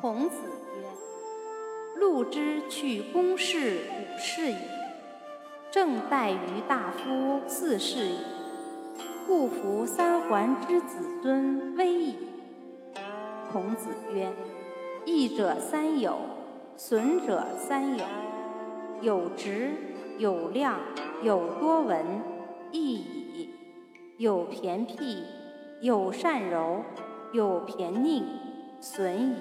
孔子曰：“禄之去公室五事矣，正待于大夫四事矣，故服三桓之子孙危矣。”孔子曰：“益者三友，损者三友。有直，有量，有多闻，益矣；有偏僻，有善柔，有偏佞，损矣。”